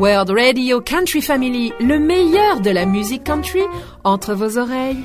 World Radio Country Family, le meilleur de la musique country entre vos oreilles.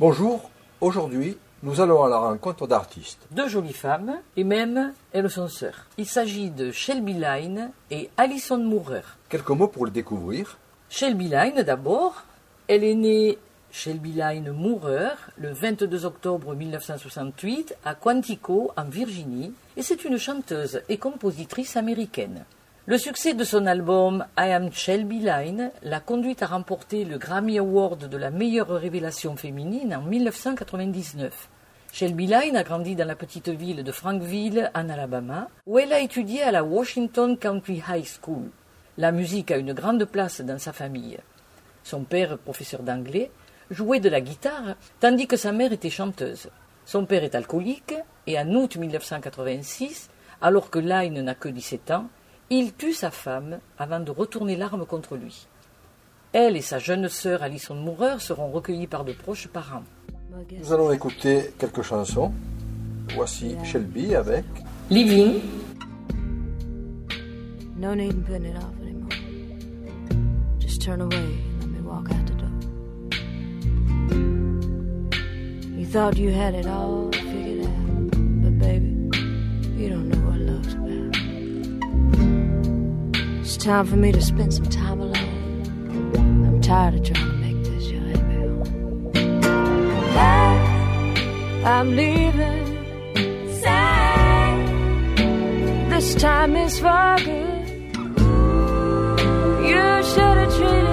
Bonjour, aujourd'hui nous allons à la rencontre d'artistes. Deux jolies femmes, et même elles sont sœurs. Il s'agit de Shelby Line et Alison Moorer. Quelques mots pour le découvrir. Shelby Line d'abord, elle est née Shelby Line Moorer le 22 octobre 1968 à Quantico en Virginie et c'est une chanteuse et compositrice américaine. Le succès de son album I Am Shelby Line l'a conduite à remporter le Grammy Award de la meilleure révélation féminine en 1999. Shelby Line a grandi dans la petite ville de Frankville, en Alabama, où elle a étudié à la Washington Country High School. La musique a une grande place dans sa famille. Son père, professeur d'anglais, jouait de la guitare, tandis que sa mère était chanteuse. Son père est alcoolique, et en août 1986, alors que Line n'a que 17 ans, il tue sa femme avant de retourner l'arme contre lui. Elle et sa jeune sœur Alison Moorer seront recueillies par de proches parents. Nous allons écouter quelques chansons. Voici Shelby avec Living, No need in putting it off anymore. Just turn away and let me walk out the thought you had it all figured out, but baby, you don't know what love's about. It's time for me to spend some time alone. I'm tired of trying to make this your happy home. I'm leaving. Say, this time is for good. You should have treated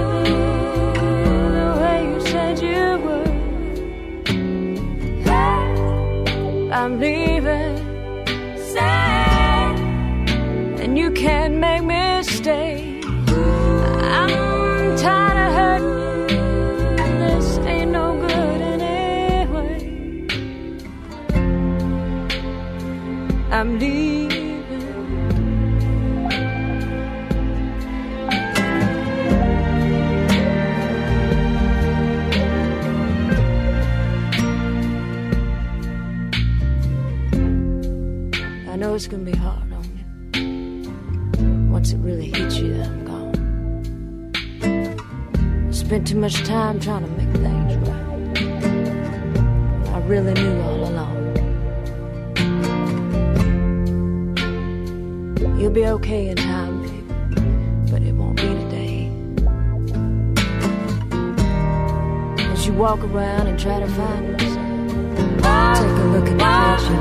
I'm leaving. Say, and you can't make me stay. I'm tired of hurting. This ain't no good anyway. I'm leaving. Much time trying to make things right. I really knew all along. You'll be okay in time, baby, but it won't be today. As you walk around and try to find yourself, take a look at the mess you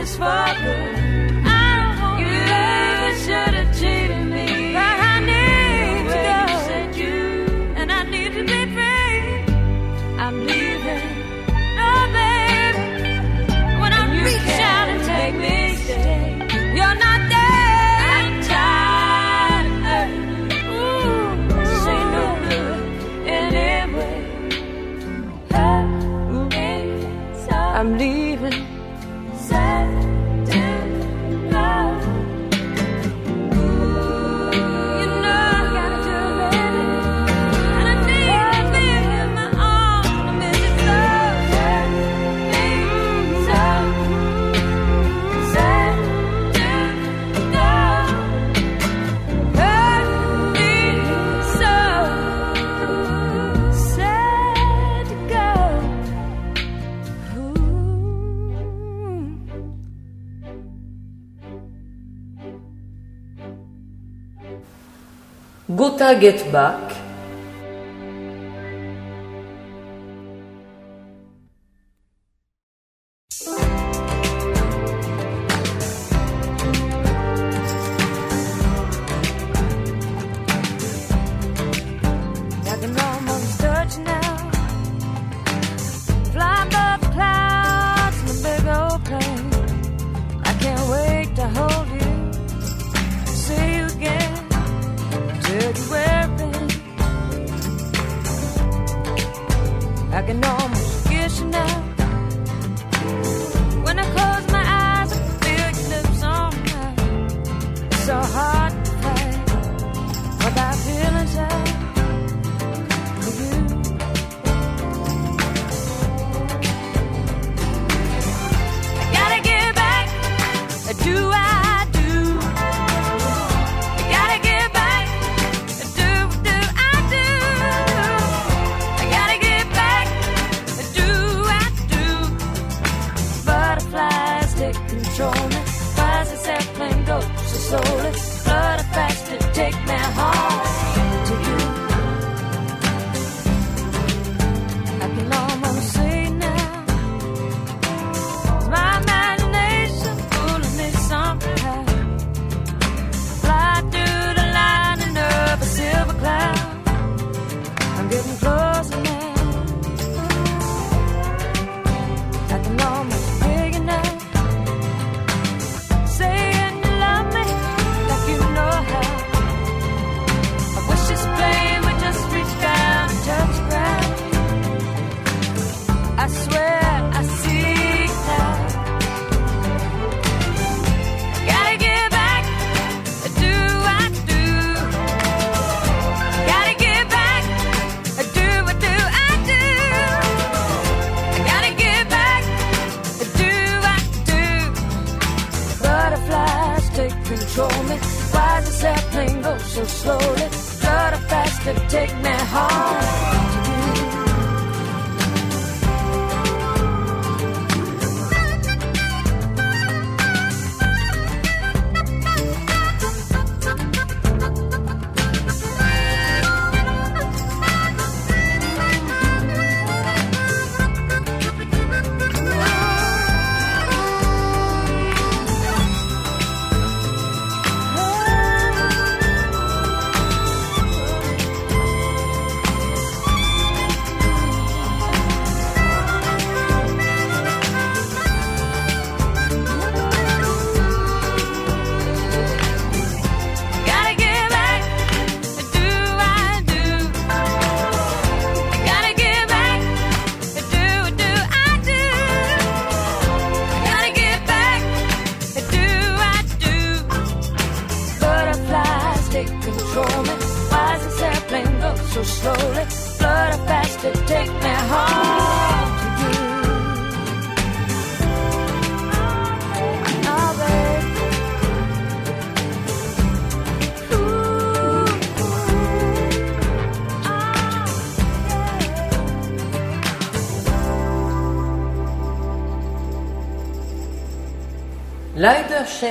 time is Get taking normal.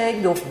Игнев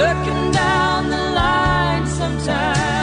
Looking down the line, sometimes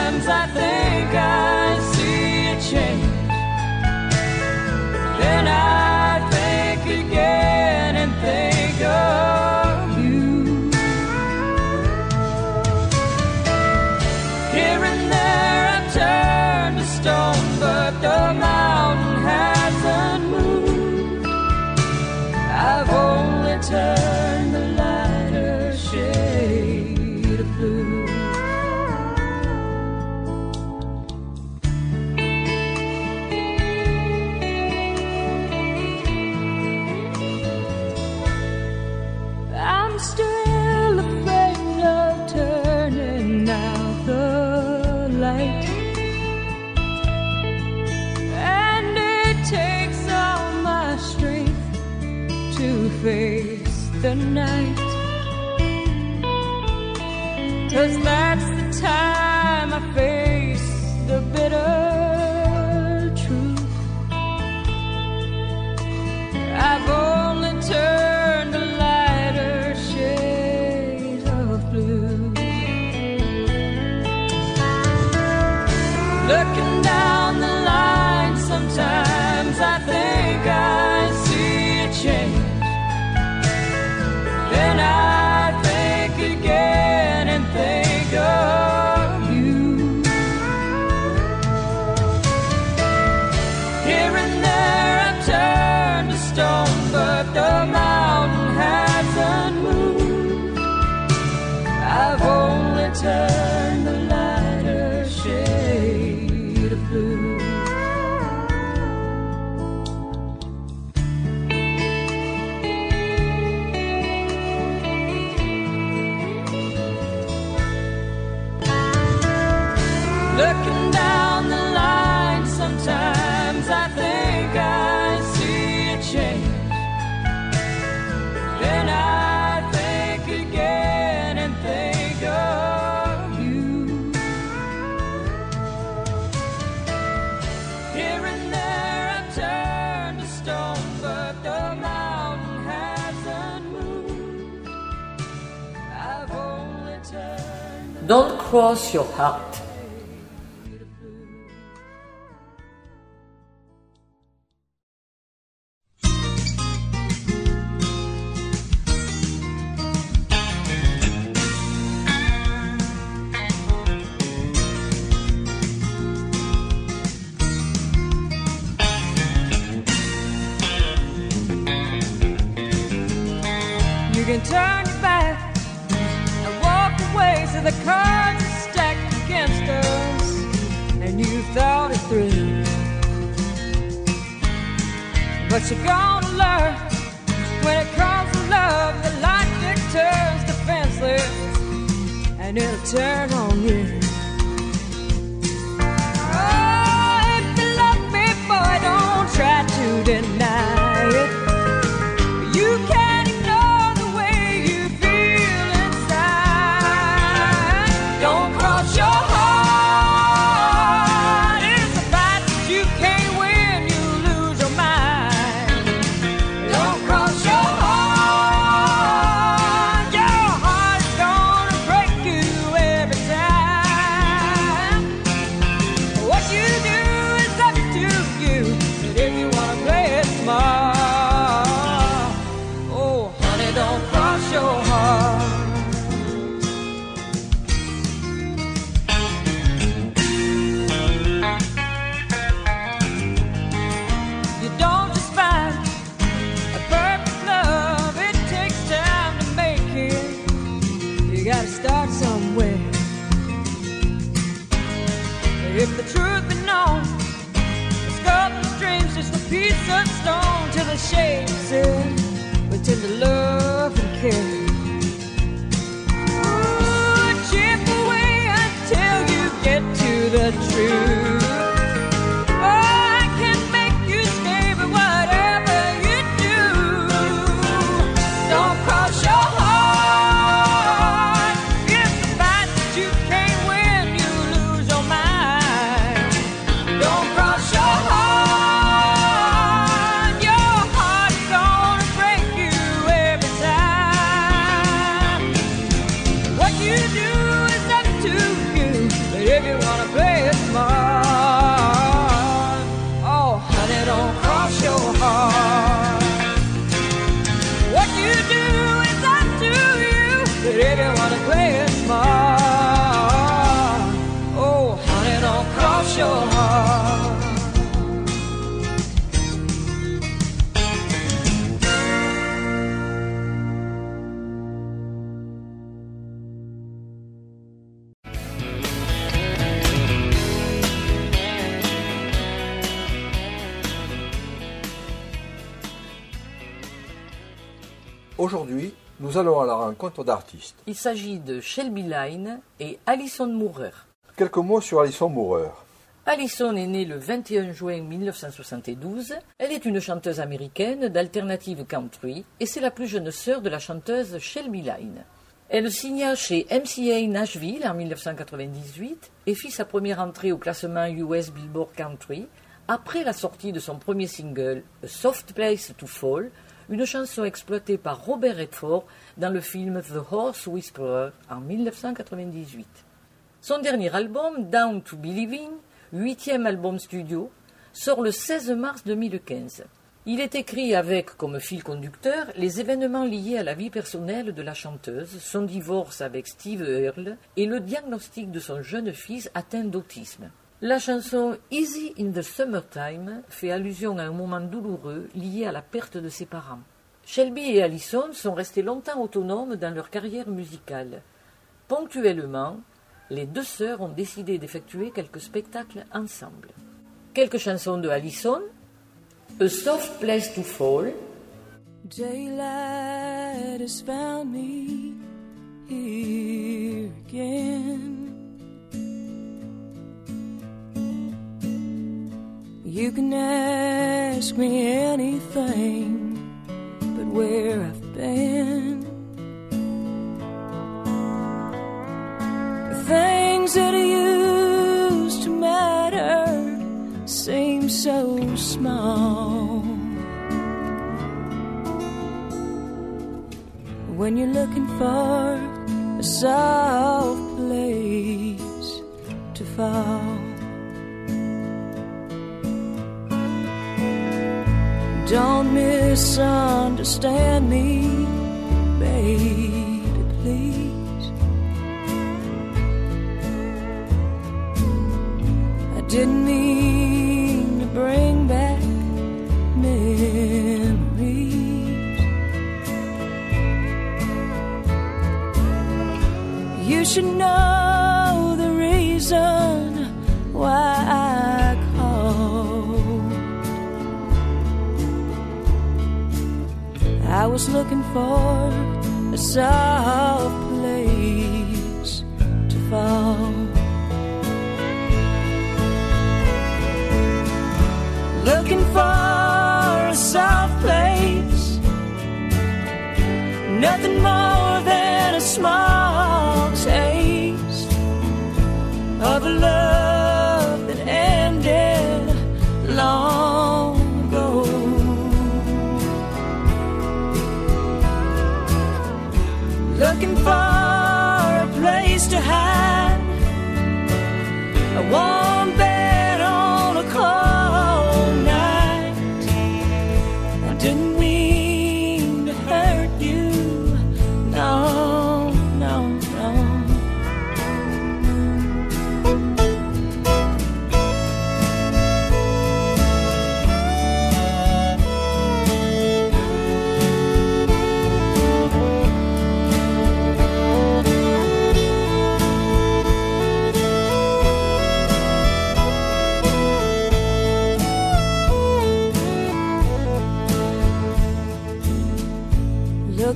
cross your heart. Il s'agit de Shelby Line et Alison Mourer. Quelques mots sur Alison Mourer. Alison est née le 21 juin 1972. Elle est une chanteuse américaine d'alternative country et c'est la plus jeune sœur de la chanteuse Shelby Line. Elle signa chez MCA Nashville en 1998 et fit sa première entrée au classement US Billboard Country après la sortie de son premier single Soft Place to Fall une chanson exploitée par Robert Redford dans le film The Horse Whisperer en 1998. Son dernier album, Down to Believing, huitième album studio, sort le 16 mars 2015. Il est écrit avec comme fil conducteur les événements liés à la vie personnelle de la chanteuse, son divorce avec Steve Earle et le diagnostic de son jeune fils atteint d'autisme. La chanson Easy in the Summertime fait allusion à un moment douloureux lié à la perte de ses parents. Shelby et Allison sont restés longtemps autonomes dans leur carrière musicale. Ponctuellement, les deux sœurs ont décidé d'effectuer quelques spectacles ensemble. Quelques chansons de Allison, A Soft Place to Fall, Daylight found me You can ask me anything but where I've been. The things that used to matter seem so small. When you're looking for a soft place to fall. Misunderstand me, baby, I was looking for a soft place to fall. Looking for a soft place, nothing more than a small taste of love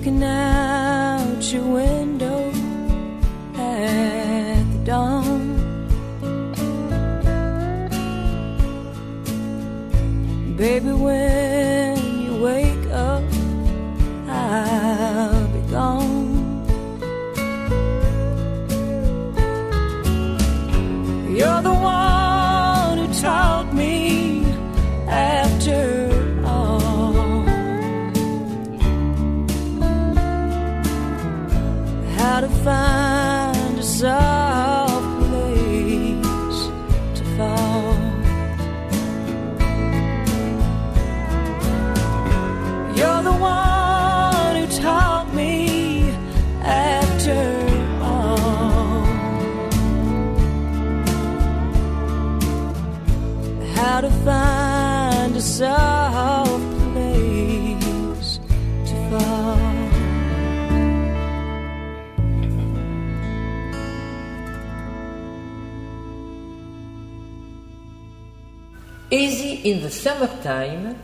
looking out Easy in the Summertime,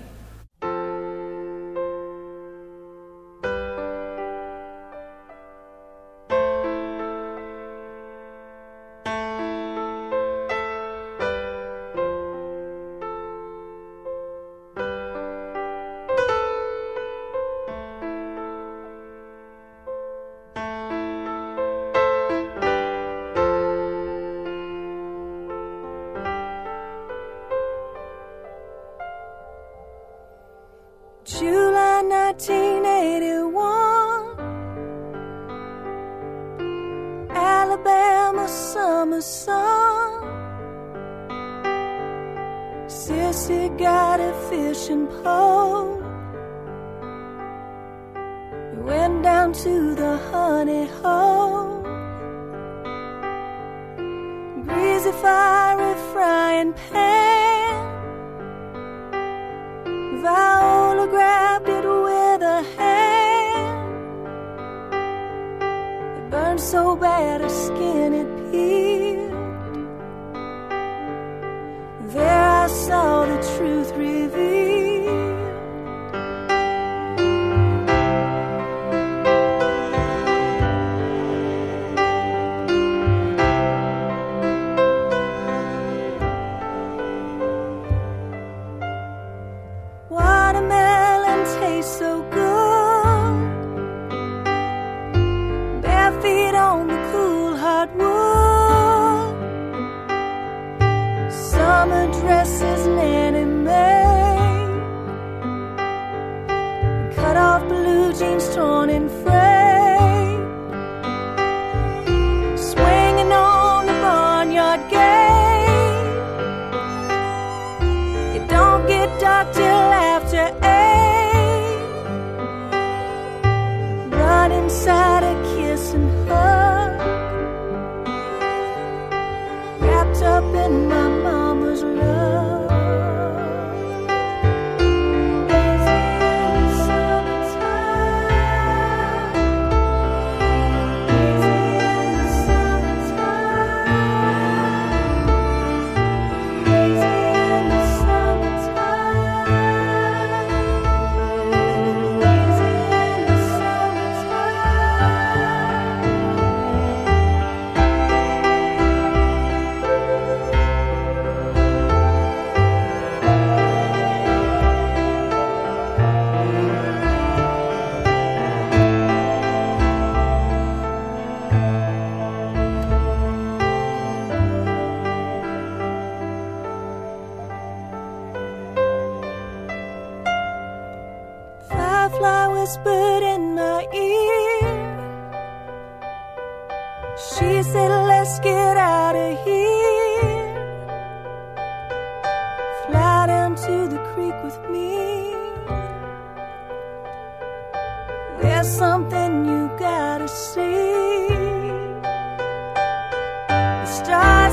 so bad her skin.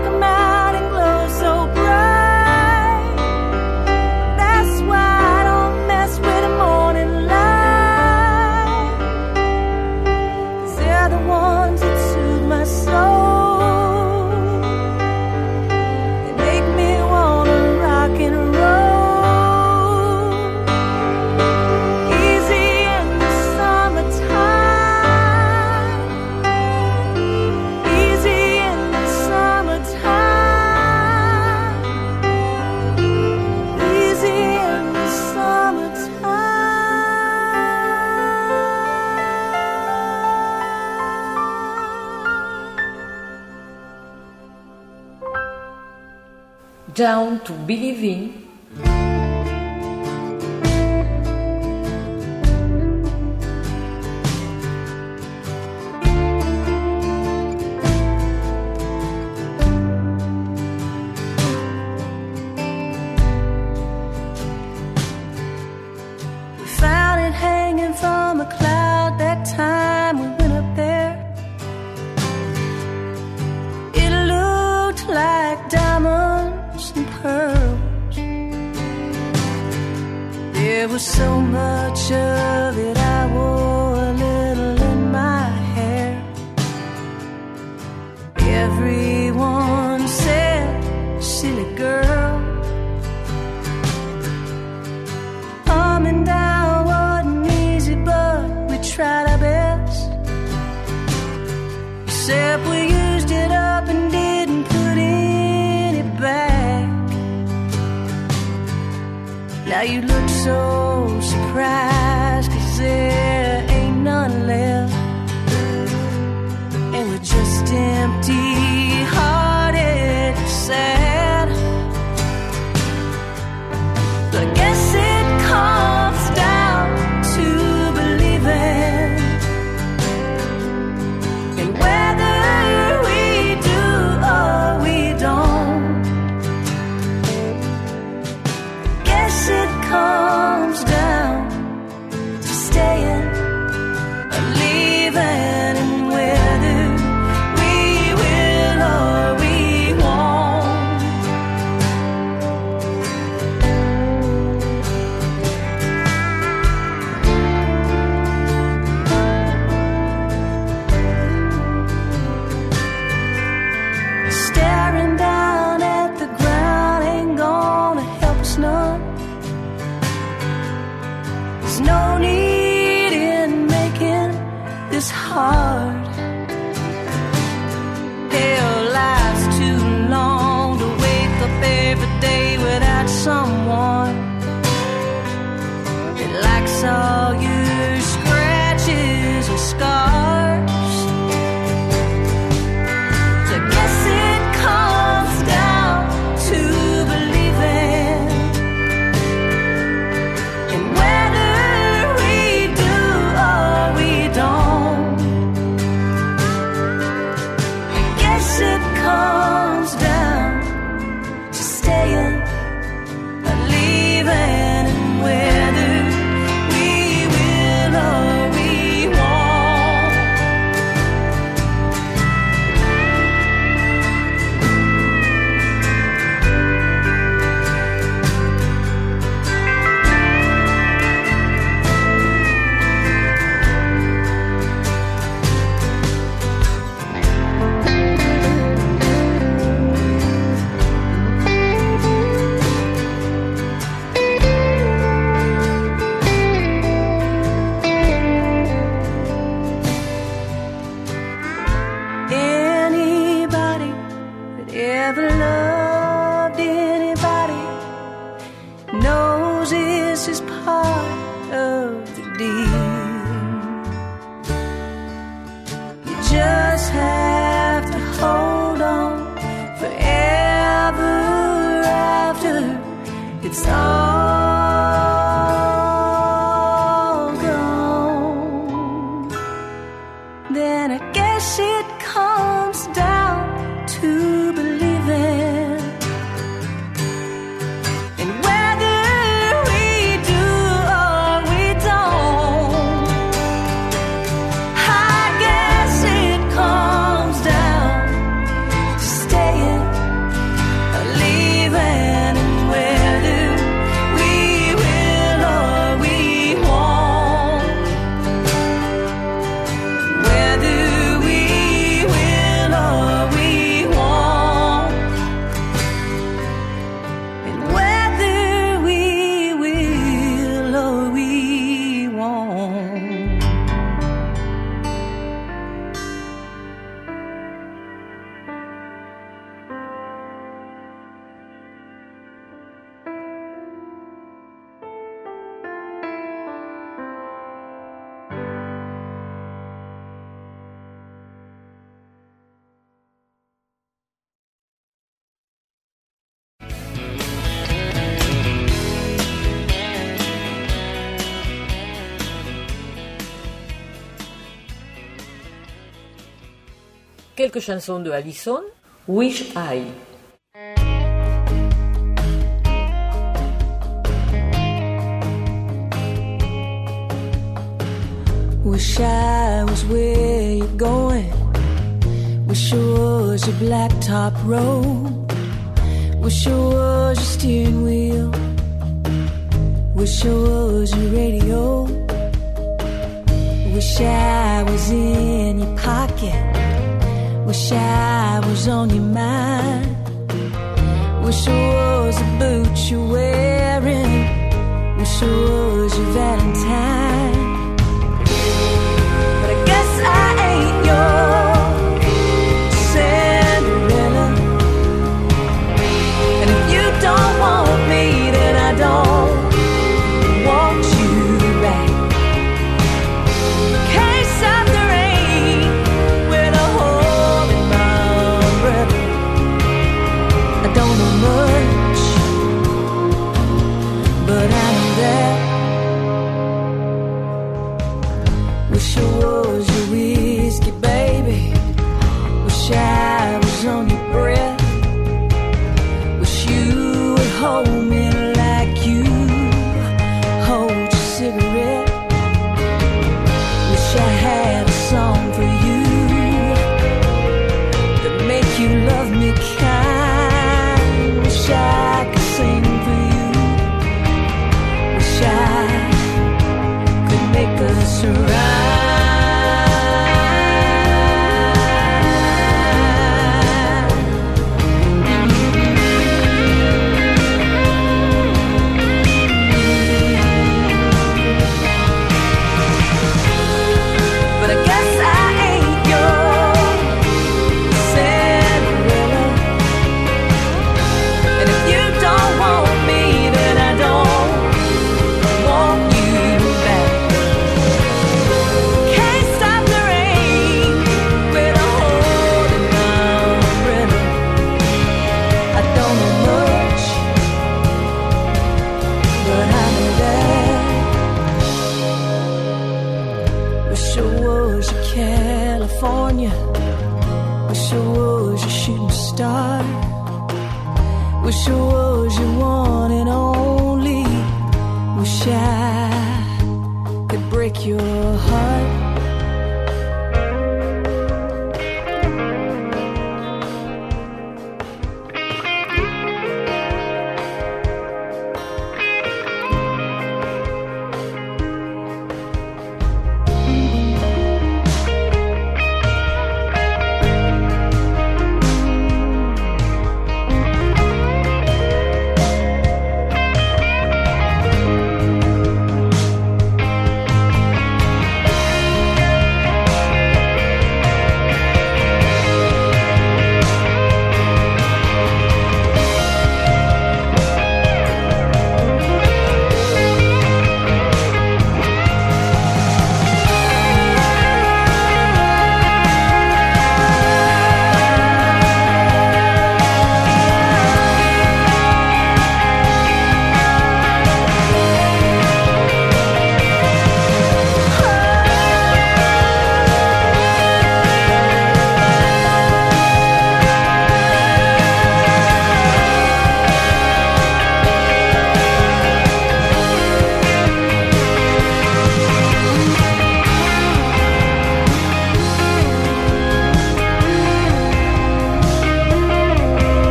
ask a man. to believing There was so much of it, I wore a little in my hair. Everyone said, silly girl. Arm and down wasn't easy, but we tried our best. Except we used it up and didn't put any back. Now you look so surprised. comes down. quelques chansons de Allison, Wish I. Wish I was where you're going. Wish I was your blacktop road. Wish I was your steering wheel. Wish I was your radio. Wish I was in your pocket. Wish I was on your mind. Wish I was the boot you're wearing. Wish I was your Valentine.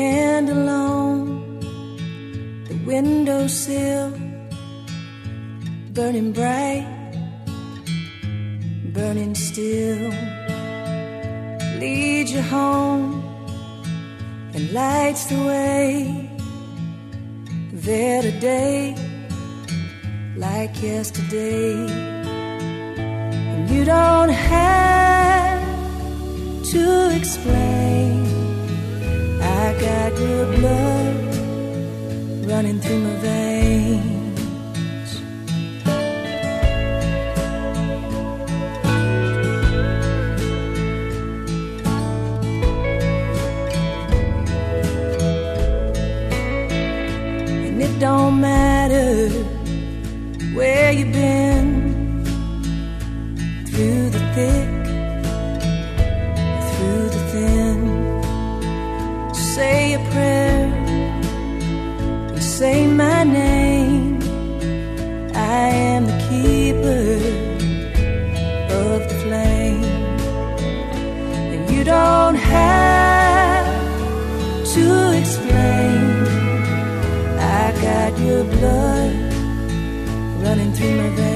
Stand alone, the windowsill burning bright, burning still. Leads you home and lights the way. There today, like yesterday. And you don't have to explain. I got your blood running through my veins. And it don't matter blood running through my veins.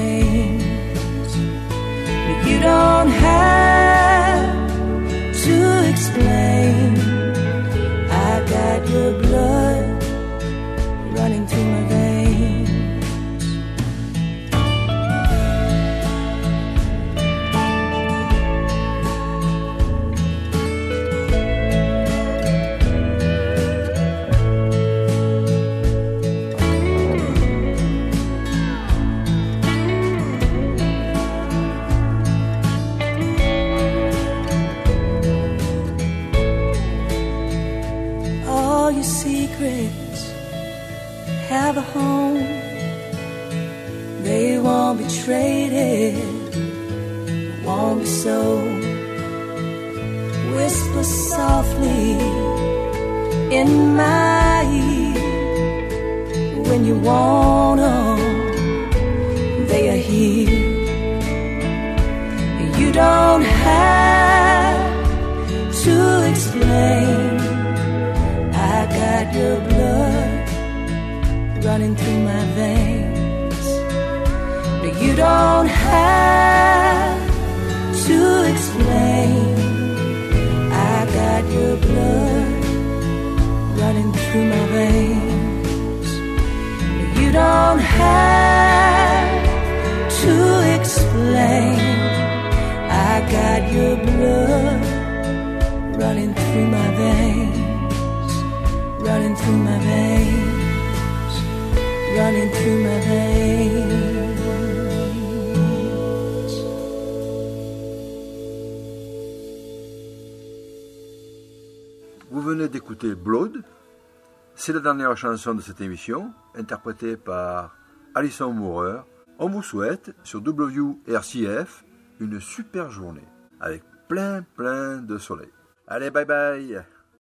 Here. You don't have to explain. I got your blood running through my veins. You don't have to explain. I got your blood running through my veins. You don't have explain. I got your blood running through my veins running through my veins, running through my veins. Vous venez d'écouter Blood. C'est la dernière chanson de cette émission, interprétée par Alison Moorer. On vous souhaite sur WRCF une super journée avec plein plein de soleil. Allez, bye bye